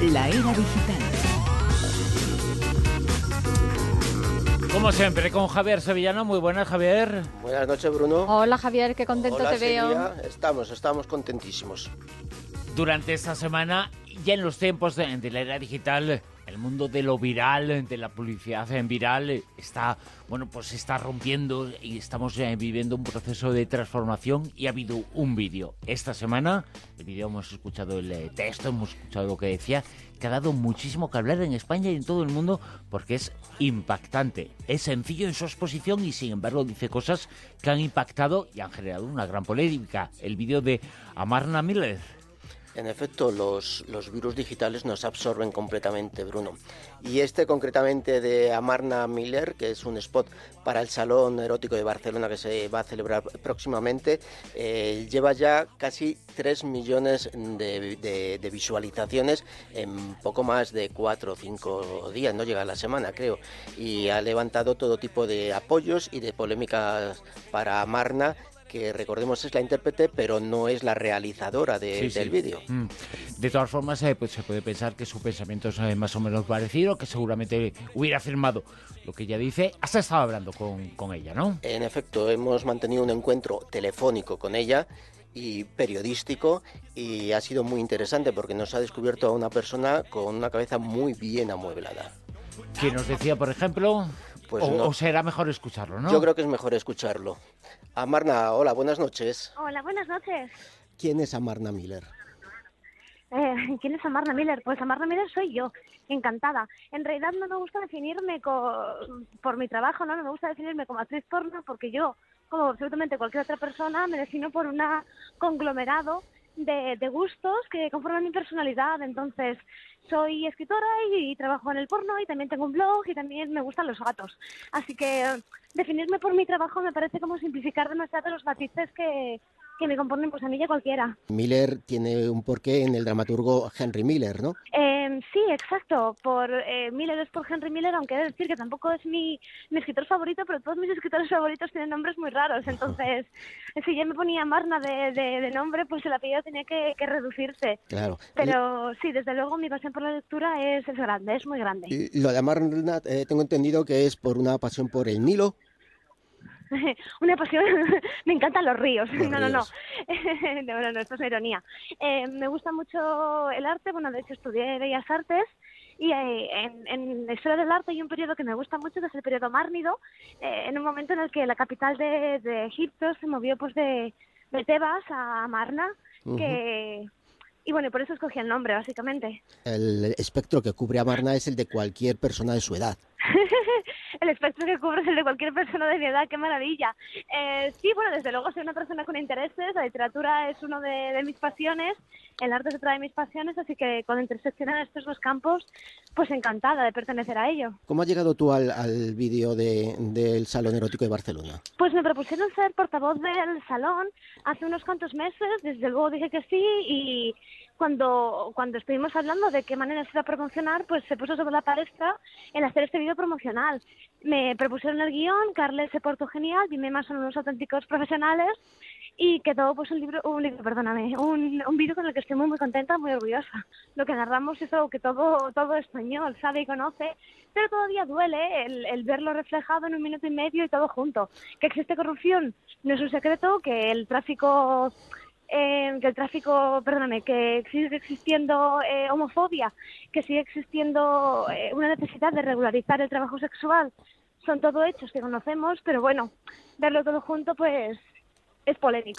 La era digital. Como siempre, con Javier Sevillano. Muy buenas, Javier. Buenas noches, Bruno. Hola, Javier, qué contento Hola, te veo. Silvia. Estamos, estamos contentísimos. Durante esta semana, ya en los tiempos de, de la era digital, el mundo de lo viral, de la publicidad en viral, está, bueno, pues está rompiendo y estamos eh, viviendo un proceso de transformación y ha habido un vídeo. Esta semana, el vídeo hemos escuchado el eh, texto, hemos escuchado lo que decía, que ha dado muchísimo que hablar en España y en todo el mundo porque es impactante. Es sencillo en su exposición y sin embargo dice cosas que han impactado y han generado una gran polémica. El vídeo de Amarna Miller. En efecto, los, los virus digitales nos absorben completamente, Bruno. Y este concretamente de Amarna Miller, que es un spot para el Salón Erótico de Barcelona que se va a celebrar próximamente, eh, lleva ya casi 3 millones de, de- visualizaciones en poco más de 4 o 5 días, no llega a la semana creo, y ha levantado todo tipo de apoyos y de polémicas para Amarna que recordemos es la intérprete, pero no es la realizadora de- Sí, sí. del vídeo. Mm. De todas formas, eh, pues se puede pensar que su pensamiento es eh, más o menos parecido, que seguramente hubiera firmado lo que ella dice. Has estado hablando con, con ella, ¿no? En efecto, hemos mantenido un encuentro telefónico con ella y periodístico y ha sido muy interesante porque nos ha descubierto a una persona con una cabeza muy bien amueblada. Que nos decía, por ejemplo, Pues o, no. o será mejor escucharlo, ¿no? Yo creo que es mejor escucharlo. Amarna, hola, buenas noches. Hola, buenas noches. ¿Quién es Amarna Miller? Eh, ¿Quién es Amarna Miller? Pues Amarna Miller soy yo, encantada. En realidad no me gusta definirme co- por mi trabajo, ¿no? No me gusta definirme como actriz porno porque yo, como absolutamente cualquier otra persona, me defino por un conglomerado de, de gustos que conforman mi personalidad. Entonces, soy escritora y, trabajo en el porno y también tengo un blog y también me gustan los gatos. Así que definirme por mi trabajo me parece como simplificar demasiado los matices que, que me componen pues a mí y a cualquiera. Miller tiene un porqué en el dramaturgo Henry Miller, ¿no? Eh, sí, exacto. Por eh, Miller es por Henry Miller, aunque he de decir que tampoco es mi, mi escritor favorito, pero todos mis escritores favoritos tienen nombres muy raros. Entonces, si yo me ponía Marna de, de, de nombre, pues el apellido tenía que, que reducirse. Claro. Pero sí, desde luego mi pasión por la lectura es, es grande, es muy grande. Y Lo de Amarna, eh, tengo entendido que es por una pasión por el Nilo. Una pasión, me encantan los ríos. Los no, no, no. no, no, no, esto es ironía. Eh, me gusta mucho el arte, bueno, de hecho estudié Bellas Artes y eh, en, en la historia del arte hay un periodo que me gusta mucho, que es el periodo márnido, eh, en un momento en el que la capital de, de Egipto se movió pues de, de Tebas a Amarna, que... Y bueno, por eso escogí el nombre, básicamente. El espectro que cubre Amarna es el de cualquier persona de su edad. El espectro que cubre es el de cualquier persona de mi edad, qué maravilla. Eh, sí, bueno, desde luego soy una persona con intereses, la literatura es uno de, de mis pasiones, el arte es otra de mis pasiones, así que cuando interseccionan estos dos campos, pues encantada de pertenecer a ello. ¿Cómo has llegado tú al, al vídeo de- del Salón Erótico de Barcelona? Pues me propusieron ser portavoz del salón hace unos cuantos meses, desde luego dije que sí y cuando, cuando estuvimos hablando de qué manera se iba a promocionar, pues se puso sobre la palestra el hacer este vídeo promocional. Me propusieron el guion, Carles se portó genial, Dime más son unos auténticos profesionales y quedó pues un libro, un libro, perdóname, un, un vídeo con el que estoy muy muy contenta, muy orgullosa. Lo que narramos es algo que todo, todo español sabe y conoce, pero todavía duele el, el verlo reflejado en un minuto y medio y todo junto. Que existe corrupción no es un secreto, que el tráfico eh, que el tráfico, perdóname, que sigue existiendo eh, homofobia, que sigue existiendo eh, una necesidad de regularizar el trabajo sexual, son todo hechos que conocemos, pero bueno, verlo todo junto pues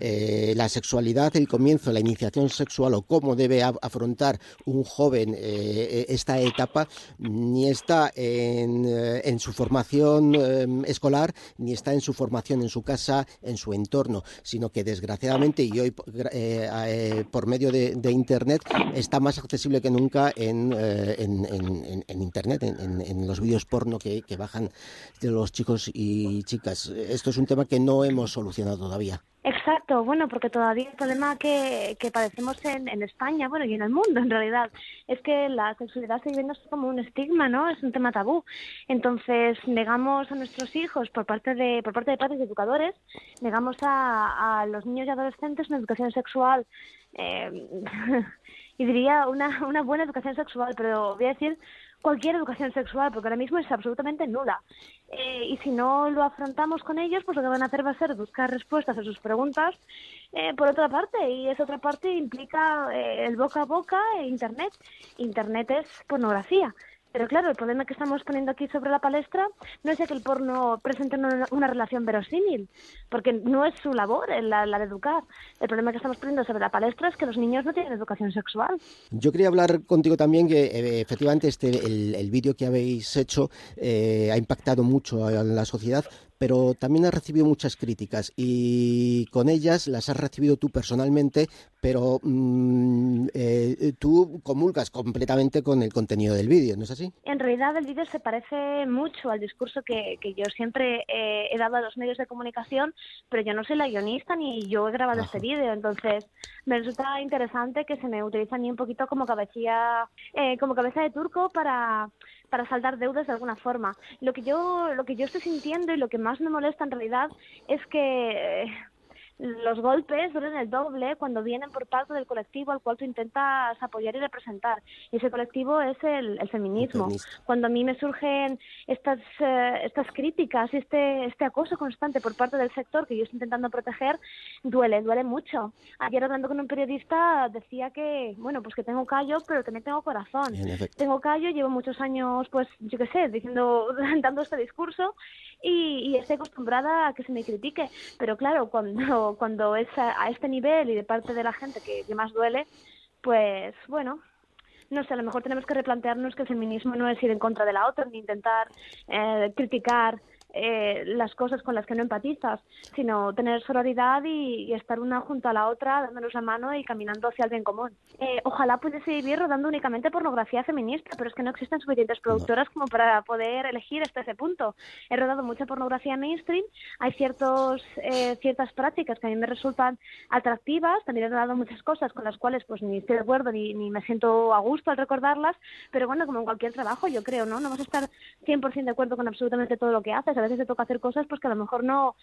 Eh, la sexualidad, el comienzo, la iniciación sexual o cómo debe afrontar un joven eh, esta etapa, ni está en, eh, en su formación escolar, ni está en su formación en su casa, en su entorno, sino que desgraciadamente y hoy por medio de, Internet está más accesible que nunca en, en, Internet, en los vídeos porno que, que bajan de los chicos y chicas. Esto es un tema que no hemos solucionado todavía. Exacto, bueno, porque todavía el problema que, que padecemos en, en España, bueno, y en el mundo en realidad, es que la sexualidad sigue viendo como un estigma, ¿no? Es un tema tabú. Entonces, negamos a nuestros hijos, por parte de, por parte de padres y educadores, negamos a, a los niños y adolescentes una educación sexual eh, y diría una, una buena educación sexual, pero voy a decir cualquier educación sexual, porque ahora mismo es absolutamente nula. Eh, y si no lo afrontamos con ellos, pues lo que van a hacer va a ser buscar respuestas a sus preguntas eh, por otra parte, y esa otra parte implica eh, el boca a boca e Internet. Internet es pornografía. Pero claro, el problema que estamos poniendo aquí sobre la palestra no es que el porno presente una, relación verosímil, porque no es su labor la, la, de educar. El problema que estamos poniendo sobre la palestra es que los niños no tienen educación sexual. Yo quería hablar contigo también que eh, efectivamente este el, vídeo que habéis hecho eh, ha impactado mucho en la sociedad, pero también has recibido muchas críticas y con ellas las has recibido tú personalmente, pero mm, eh, tú comulgas completamente con el contenido del vídeo, ¿no es así? En realidad el vídeo se parece mucho al discurso que, yo siempre eh, he dado a los medios de comunicación, pero yo no soy la guionista ni yo he grabado este vídeo, entonces me resulta interesante que se me utilice a mí un poquito como cabecilla, eh, como cabeza de turco para para saldar deudas de alguna forma. Lo que yo lo que yo estoy sintiendo y lo que más me molesta en realidad es que los golpes duelen el doble cuando vienen por parte del colectivo al cual tú intentas apoyar y representar. Y ese colectivo es el, feminismo. Cuando a mí me surgen estas, eh, estas críticas y este, este acoso constante por parte del sector que yo estoy intentando proteger, duele, duele mucho. Ayer hablando con un periodista decía que, bueno, pues que tengo callo, pero también tengo corazón. Tengo callo, llevo muchos años, pues, yo qué sé, diciendo, dando este discurso y, y estoy acostumbrada a que se me critique. Pero claro, cuando cuando es a, este nivel y de parte de la gente que, más duele, pues bueno, no sé, a lo mejor tenemos que replantearnos que el feminismo no es ir en contra de la otra, ni intentar eh, criticar eh, las cosas con las que no empatizas, sino tener sororidad y, estar una junto a la otra, dándonos la mano y caminando hacia el bien común. Eh, ojalá pudiese vivir rodando únicamente pornografía feminista, pero es que no existen suficientes productoras como para poder elegir hasta ese punto. He rodado mucha pornografía mainstream, hay ciertos, eh, ciertas prácticas que a mí me resultan atractivas, también he rodado muchas cosas con las cuales pues ni estoy de acuerdo ni, ni me siento a gusto al recordarlas, pero bueno, como en cualquier trabajo yo creo, ¿no? No vas a estar 100% de acuerdo con absolutamente todo lo que haces, a veces te toca hacer cosas pues que a lo mejor no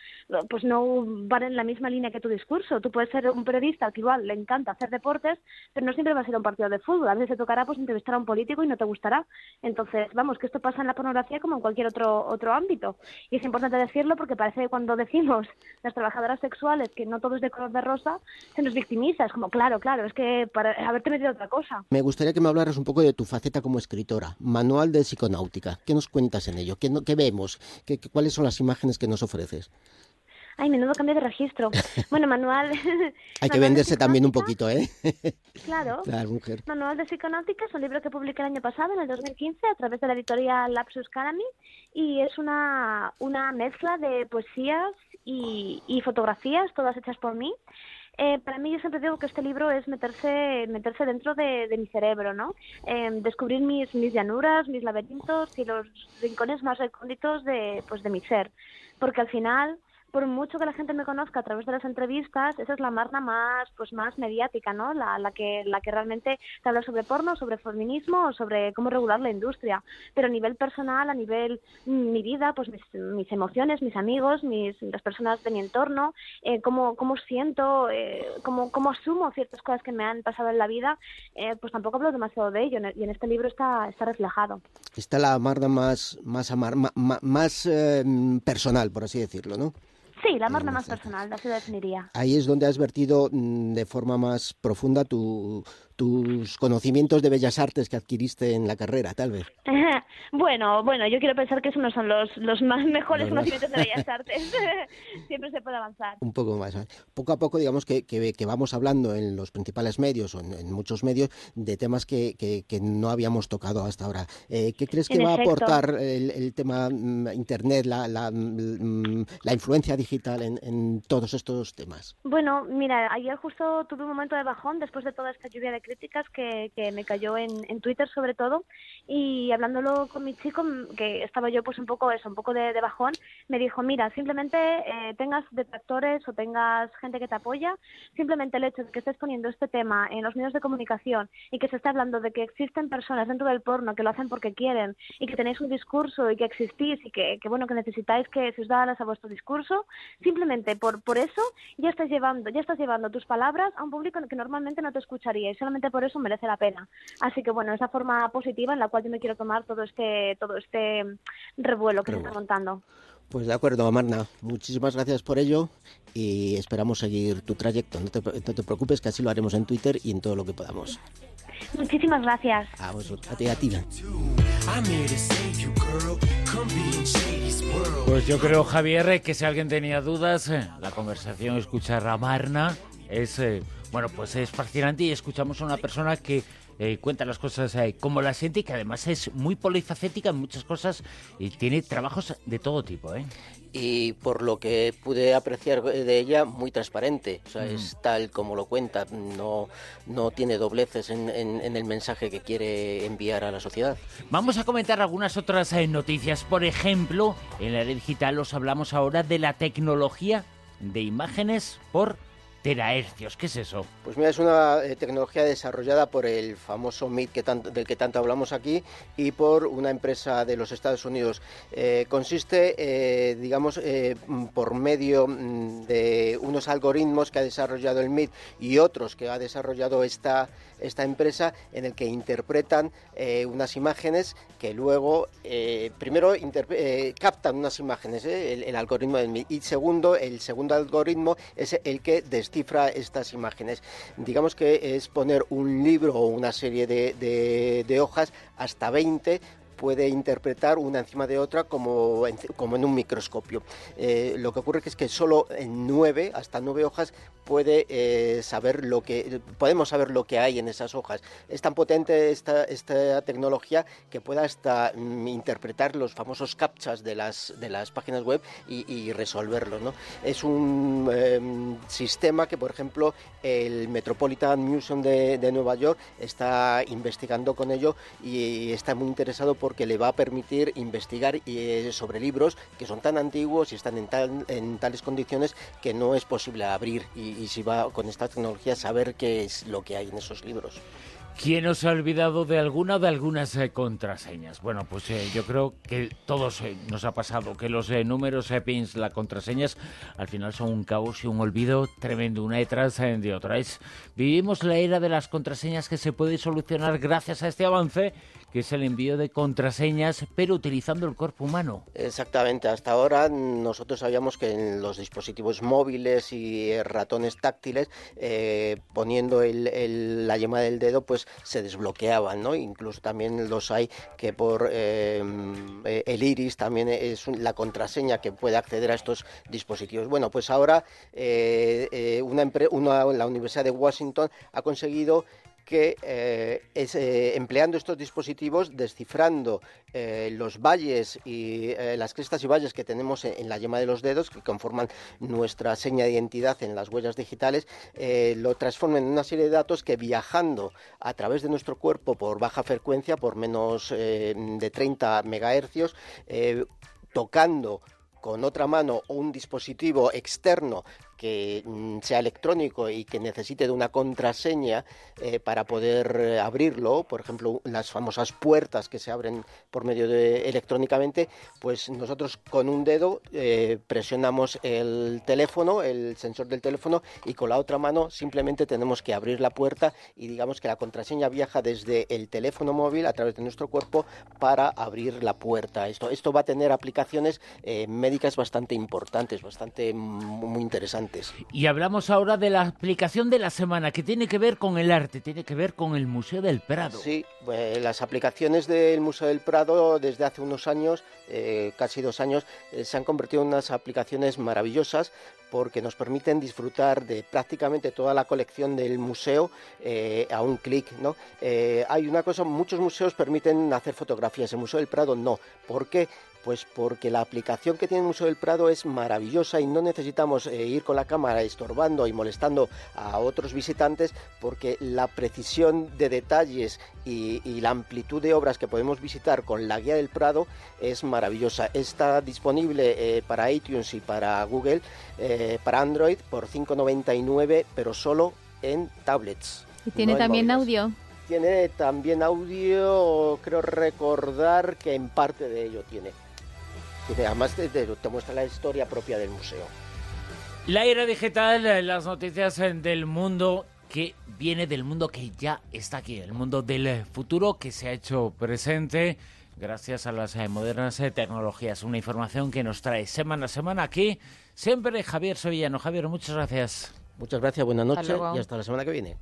pues no van en la misma línea que tu discurso. Tú puedes ser un periodista que igual le encanta hacer deportes, pero no siempre va a ser un partido de fútbol. A veces te tocará pues entrevistar a un político y no te gustará. Entonces, vamos, que esto pasa en la pornografía como en cualquier otro otro ámbito. Y es importante decirlo porque parece que cuando decimos las trabajadoras sexuales que no todo es de color de rosa, se nos victimiza. Es como, claro, claro, es que para haberte metido otra cosa. Me gustaría que me hablaras un poco de tu faceta como escritora. Manual de psiconáutica. ¿Qué nos cuentas en ello? ¿Qué, qué vemos? ¿Qué, ¿Cuáles son las imágenes que nos ofreces? Ay, menudo cambio de registro. Bueno, manual. Hay que venderse también un poquito, ¿eh? Claro. mujer. Manual de Psiconáutica es un libro que publiqué el año pasado, en el 2015, a través de la editorial Lapsus Calami, y es una, una mezcla de poesías y, y fotografías, todas hechas por mí. Eh, para mí yo siempre digo que este libro es meterse, meterse dentro de, mi cerebro, ¿no? Em, descubrir mis, mis llanuras, mis laberintos y los rincones más recónditos de, pues, de mi ser. Porque al final por mucho que la gente me conozca a través de las entrevistas, esa es la marna más, pues más mediática, ¿no? La, la que, la que realmente te habla sobre porno, sobre feminismo sobre cómo regular la industria. Pero a nivel personal, a nivel mm, mi vida, pues mis, mis emociones, mis amigos, mis, las personas de mi entorno, eh, cómo, cómo siento, eh, cómo, cómo asumo ciertas cosas que me han pasado en la vida, eh, pues tampoco hablo demasiado de ello. Y en este libro está, está reflejado. Está la marna más, más, más, más eh, personal, por así decirlo, ¿no? Sí, la marna más personal, así lo definiría. Ahí es donde has vertido mm, de forma más profunda tu, tus conocimientos de bellas artes que adquiriste en la carrera, tal vez. bueno, bueno, yo quiero pensar que esos no son los, los más mejores conocimientos de bellas artes. Siempre se puede avanzar. Un poco más. Poco a poco, digamos que, que, vamos hablando en los principales medios o en, muchos medios de temas que, que, no habíamos tocado hasta ahora. Eh, ¿Qué crees que va a aportar el, tema mm, Internet, la, la, mm, la influencia digital en, en todos estos temas? Bueno, mira, ayer justo tuve un momento de bajón después de toda esta lluvia de críticas que, que me cayó en, en, Twitter sobre todo. Y hablándolo con mi chico, que estaba yo pues un poco eso, un poco de, bajón, me dijo, mira, simplemente eh, tengas detractores o tengas gente que te apoya, simplemente el hecho de que estés poniendo este tema en los medios de comunicación y que se está hablando de que existen personas dentro del porno que lo hacen porque quieren y que tenéis un discurso y que existís y que, bueno, que necesitáis que se os da a vuestro discurso, simplemente por, por eso ya estás llevando, ya estás llevando tus palabras a un público que normalmente no te escucharía y solamente por eso merece la pena. Así que bueno, esa forma positiva en la cual yo me quiero tomar todo este, todo este revuelo que se está montando. Pues de acuerdo, Amarna. Muchísimas gracias por ello y esperamos seguir tu trayecto. No te, preocupes que así lo haremos en Twitter y en todo lo que podamos. Muchísimas gracias. A vosotros, a ti, a ti. Pues yo creo, Javier, que si alguien tenía dudas, eh, la conversación escuchar a Marna es, eh, bueno, pues es fascinante y escuchamos a una persona que eh, cuenta las cosas eh, como la siente y que además es muy polifacética en muchas cosas y tiene trabajos de todo tipo. ¿eh? Y por lo que pude apreciar de ella, muy transparente. O sea, es mm. tal como lo cuenta, no, no tiene dobleces en, en, el mensaje que quiere enviar a la sociedad. Vamos a comentar algunas otras eh, noticias. Por ejemplo, en la era digital os hablamos ahora de la tecnología de imágenes por terahercios. ¿Qué es eso? Pues mira, es una eh, tecnología desarrollada por el famoso MIT que del que tanto hablamos aquí y por una empresa de los Estados Unidos. Eh, consiste, eh, digamos, por medio mm, de unos algoritmos que ha desarrollado el MIT y otros que ha desarrollado esta, esta empresa en el que interpretan unas imágenes que luego, primero, captan unas imágenes, el, el, algoritmo del MIT, y segundo, el segundo algoritmo es el que estas imágenes. Digamos que es poner un libro o una serie de, de, de hojas hasta 20 puede interpretar una encima de otra como en, como en un microscopio. Eh, lo que ocurre es que solo en nueve, hasta nueve hojas, puede eh, saber lo que podemos saber lo que hay en esas hojas. Es tan potente esta, esta tecnología que puede hasta mm, interpretar los famosos captchas de las, de las páginas web y, resolverlo. ¿no? Es un em, sistema que, por ejemplo, el Metropolitan Museum de, de Nueva York está investigando con ello y está muy interesado por porque le va a permitir investigar eh, sobre libros que son tan antiguos y están en, tales condiciones que no es posible abrir y, si va con esta tecnología saber qué es lo que hay en esos libros. ¿Quién os ha olvidado de alguna de algunas eh, contraseñas? Bueno, pues eh, yo creo que todos nos ha pasado que los números pins, las contraseñas, al final son un caos y un olvido tremendo, una detrás de otra. vivimos la era de las contraseñas que se puede solucionar gracias a este avance que es el envío de contraseñas, pero utilizando el cuerpo humano. Exactamente, hasta ahora nosotros sabíamos que en los dispositivos móviles y ratones táctiles, eh, poniendo la yema del dedo, pues se desbloqueaban, ¿no? Incluso también los hay que por eh, el iris también es la contraseña que puede acceder a estos dispositivos. Bueno, pues ahora eh, una, la Universidad de Washington ha conseguido que eh, es, eh, empleando estos dispositivos, descifrando eh, los valles y las crestas y valles que tenemos en, la yema de los dedos, que conforman nuestra seña de identidad en las huellas digitales, lo transforman en una serie de datos que viajando a través de nuestro cuerpo por baja frecuencia, por menos de 30 megahercios, tocando con otra mano un dispositivo externo que mm, sea electrónico y que necesite de una contraseña eh, para poder eh, abrirlo, por ejemplo, las famosas puertas que se abren por medio de electrónicamente, pues nosotros con un dedo eh, presionamos el teléfono, el sensor del teléfono y con la otra mano simplemente tenemos que abrir la puerta y digamos que la contraseña viaja desde el teléfono móvil a través de nuestro cuerpo para abrir la puerta. Esto, esto va a tener aplicaciones médicas bastante importantes, bastante mm, muy interesantes. Y hablamos ahora de la aplicación de la semana, que tiene que ver con el arte, tiene que ver con el Museo del Prado. Sí, pues, las aplicaciones del Museo del Prado desde hace unos años, eh, casi dos años, eh, se han convertido en unas aplicaciones maravillosas porque nos permiten disfrutar de prácticamente toda la colección del museo eh, a un clic. ¿no? Eh, hay una cosa, muchos museos permiten hacer fotografías, el Museo del Prado no. ¿Por qué? Pues porque la aplicación que tiene el Museo del Prado es maravillosa y no necesitamos eh, ir con la cámara estorbando y molestando a otros visitantes porque la precisión de detalles y, la amplitud de obras que podemos visitar con la guía del Prado es maravillosa. Está disponible eh, para iTunes y para Google, eh, para Android por 5,99 pero solo en tablets. ¿Y tiene también audio? Tiene también audio, creo recordar que en parte de ello tiene además te, te muestra la historia propia del museo. La era digital, eh, las noticias eh, del mundo que viene del mundo que ya está aquí, el mundo del eh, futuro que se ha hecho presente gracias a las modernas tecnologías. Una información que nos trae semana a semana aquí, siempre Javier Sevillano. Javier, muchas gracias. Muchas gracias, buenas noches y hasta la semana que viene.